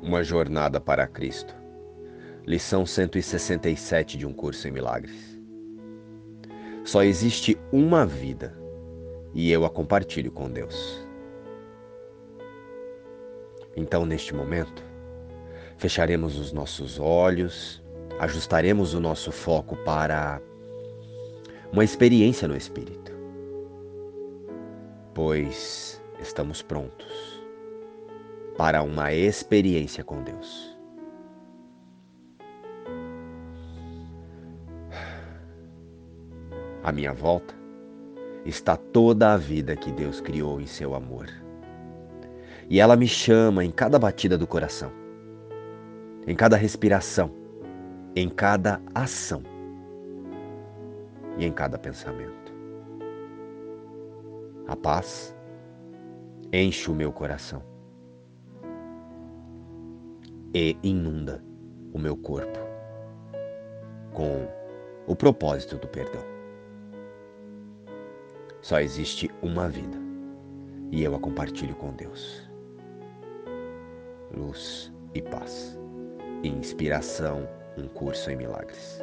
Uma jornada para Cristo. Lição 167 de um curso em milagres. Só existe uma vida e eu a compartilho com Deus. Então, neste momento, fecharemos os nossos olhos, ajustaremos o nosso foco para uma experiência no Espírito, pois estamos prontos para uma experiência com Deus. À minha volta está toda a vida que Deus criou em seu amor. E ela me chama em cada batida do coração, em cada respiração, em cada ação e em cada pensamento. A paz enche o meu coração e inunda o meu corpo com o propósito do perdão. Só existe uma vida e eu a compartilho com Deus. Luz e paz. Inspiração, um curso em milagres.